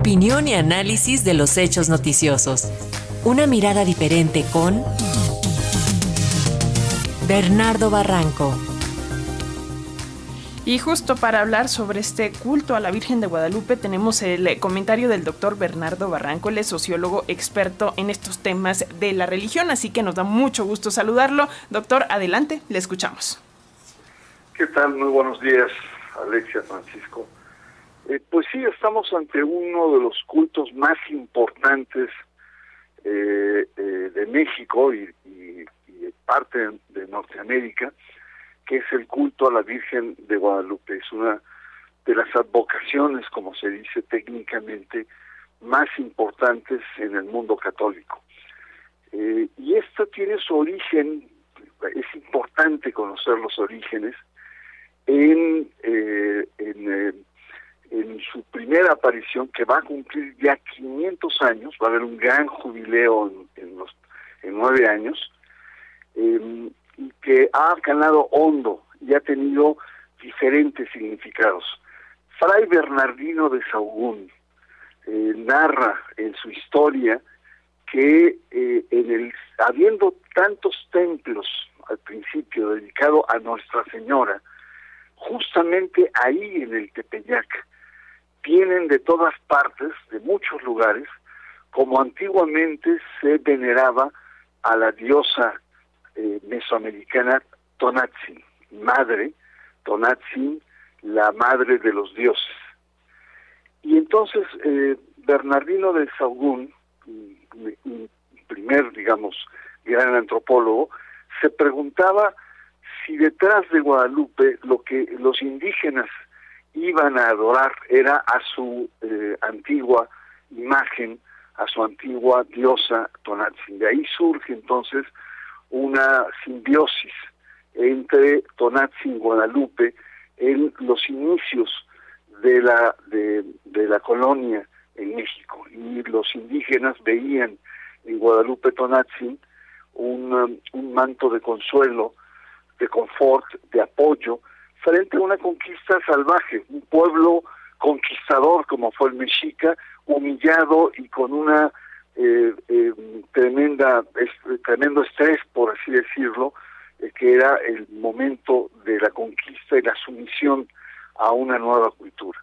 Opinión y análisis de los hechos noticiosos. Una mirada diferente con Bernardo Barranco. Y justo para hablar sobre este culto a la Virgen de Guadalupe tenemos el comentario del doctor Bernardo Barranco, él es sociólogo experto en estos temas de la religión, así que nos da mucho gusto saludarlo. Doctor, adelante, le escuchamos. ¿Qué tal? Muy buenos días, Alexia Francisco. Eh, pues sí, estamos ante uno de los cultos más importantes eh, eh, de México y, parte de Norteamérica que es el culto a la Virgen de Guadalupe. Es una de las advocaciones, como se dice técnicamente, más importantes en el mundo católico. Y esto tiene su origen, es importante conocer los orígenes, en, en, en, su primera aparición, que va a cumplir ya 500 años, va a haber un gran jubileo en, en los nueve años, eh, y que ha ganado hondo y ha tenido diferentes significados. Fray Bernardino de Sahagún eh, narra en su historia que eh, en el habiendo tantos templos al principio dedicado a Nuestra Señora, justamente ahí en el Tepeyac vienen de todas partes, de muchos lugares, como antiguamente se veneraba a la diosa eh, mesoamericana Tonatzin, madre, Tonatzin, la madre de los dioses. Y entonces eh, Bernardino de Sahagún, un primer, digamos, gran antropólogo, se preguntaba si detrás de Guadalupe lo que los indígenas iban a adorar era a su eh, antigua imagen, a su antigua diosa Tonatzin. De ahí surge entonces una simbiosis entre Tonatzin y Guadalupe en los inicios de la de, de, la colonia en México y los indígenas veían en Guadalupe Tonatzin un, um, un manto de consuelo, de confort, de apoyo frente a una conquista salvaje, un pueblo conquistador como fue el mexica, humillado y con una eh, eh, tremenda tremendo estrés por así decirlo eh, que era el momento de la conquista y la sumisión a una nueva cultura.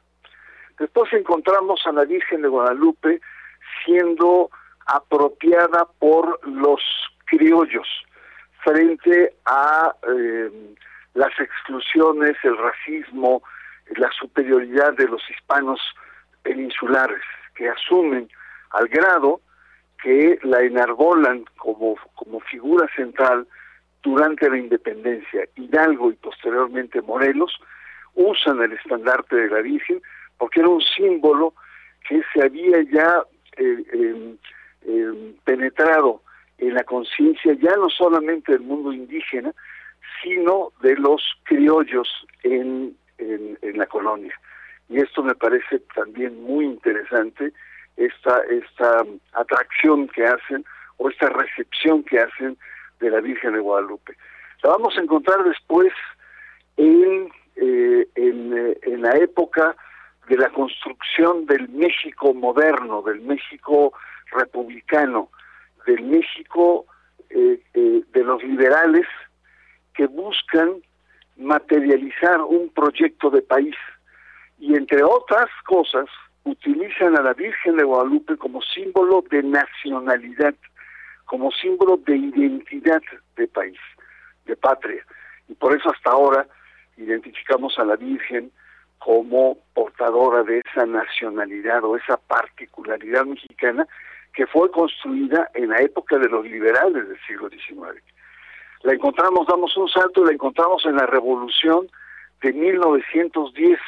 Después encontramos a la Virgen de Guadalupe siendo apropiada por los criollos frente a las exclusiones, el racismo, la superioridad de los hispanos peninsulares que asumen al grado que la enarbolan como, como figura central durante la independencia. Hidalgo y posteriormente Morelos usan el estandarte de la Virgen porque era un símbolo que se había ya eh, eh, eh, penetrado en la conciencia ya no solamente del mundo indígena, sino de los criollos en, en, la colonia. Y esto me parece también muy interesante esta, esta atracción que hacen o esta recepción que hacen de la Virgen de Guadalupe. La vamos a encontrar después en, eh, eh, en la época de la construcción del México moderno, del México republicano, del México eh, de los liberales que buscan materializar un proyecto de país y entre otras cosas utilizan a la Virgen de Guadalupe como símbolo de nacionalidad, como símbolo de identidad de país, de patria. Y por eso hasta ahora identificamos a la Virgen como portadora de esa nacionalidad o esa particularidad mexicana que fue construida en la época de los liberales del siglo XIX. La encontramos, damos un salto, la encontramos en la revolución de 1910,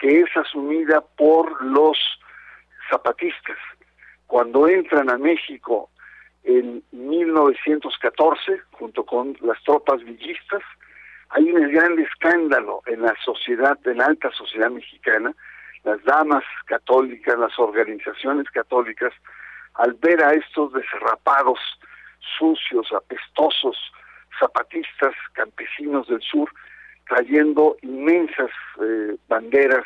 que es asumida por los zapatistas. Cuando entran a México en 1914, junto con las tropas villistas, hay un gran escándalo en la sociedad, en la alta sociedad mexicana, las damas católicas, las organizaciones católicas, al ver a estos desarrapados, sucios, apestosos, zapatistas, campesinos del sur, trayendo inmensas eh, banderas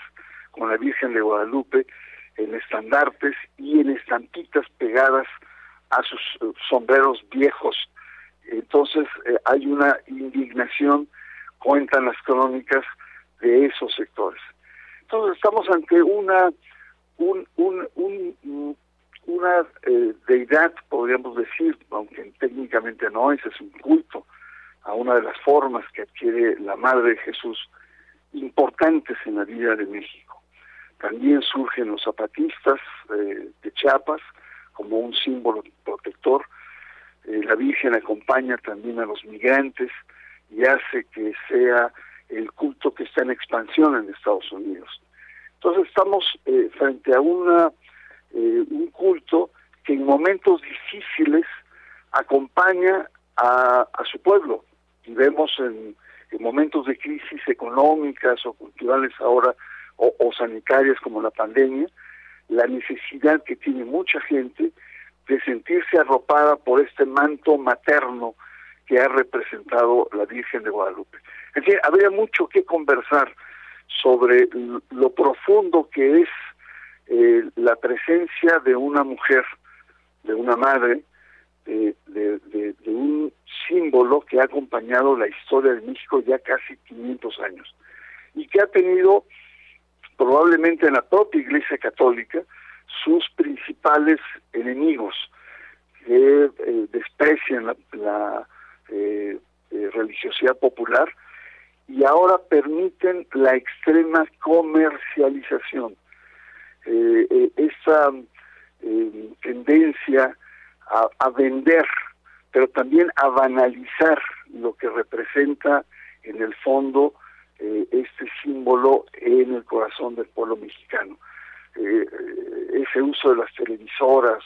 con la Virgen de Guadalupe, en estandartes y en estampitas pegadas a sus eh, sombreros viejos. Entonces eh, hay una indignación, cuentan las crónicas, de esos sectores. Entonces estamos ante una un, un, una eh, deidad, podríamos decir, aunque técnicamente no es, es un culto a una de las formas que adquiere la Madre de Jesús importantes en la vida de México. También surgen los zapatistas eh, de Chiapas como un símbolo protector. Eh, la Virgen acompaña también a los migrantes y hace que sea el culto que está en expansión en Estados Unidos. Entonces estamos eh, frente a una un culto que en momentos difíciles acompaña a, a su pueblo. Y vemos en, en momentos de crisis económicas o culturales ahora o, sanitarias como la pandemia, la necesidad que tiene mucha gente de sentirse arropada por este manto materno que ha representado la Virgen de Guadalupe. En fin, habría mucho que conversar sobre lo profundo que es eh, la presencia de una mujer, de una madre, de, un símbolo que ha acompañado la historia de México ya casi 500 años y que ha tenido probablemente en la propia Iglesia Católica sus principales enemigos que eh, desprecian la, eh, eh, religiosidad popular y ahora permiten la extrema comercialización. esa tendencia a, vender, pero también a banalizar lo que representa en el fondo eh, este símbolo en el corazón del pueblo mexicano. Eh, ese uso de las televisoras,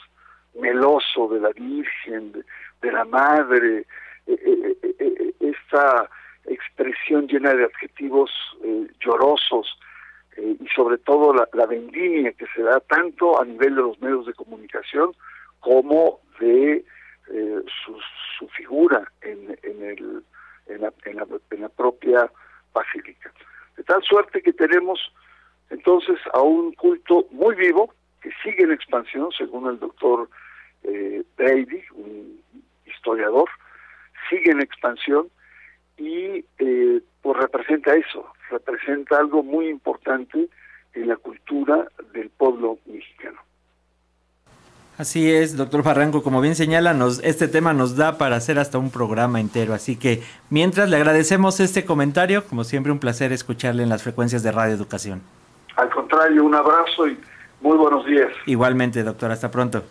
meloso de la Virgen, de, la Madre, eh, esta expresión llena de adjetivos llorosos y sobre todo la, la vendimia que se da tanto a nivel de los medios de comunicación como de eh, su, figura en, en, el, en, la, en, la, propia basílica. De tal suerte que tenemos entonces a un culto muy vivo que sigue en expansión, según el doctor eh, Brady, un historiador, sigue en expansión y eh, pues representa eso, representa algo muy importante en la cultura del pueblo mexicano. Así es, doctor Barranco, como bien señala, nos, este tema nos da para hacer hasta un programa entero. Así que mientras le agradecemos este comentario, como siempre un placer escucharle en las frecuencias de Radio Educación. Al contrario, un abrazo y muy buenos días. Igualmente, doctor, hasta pronto.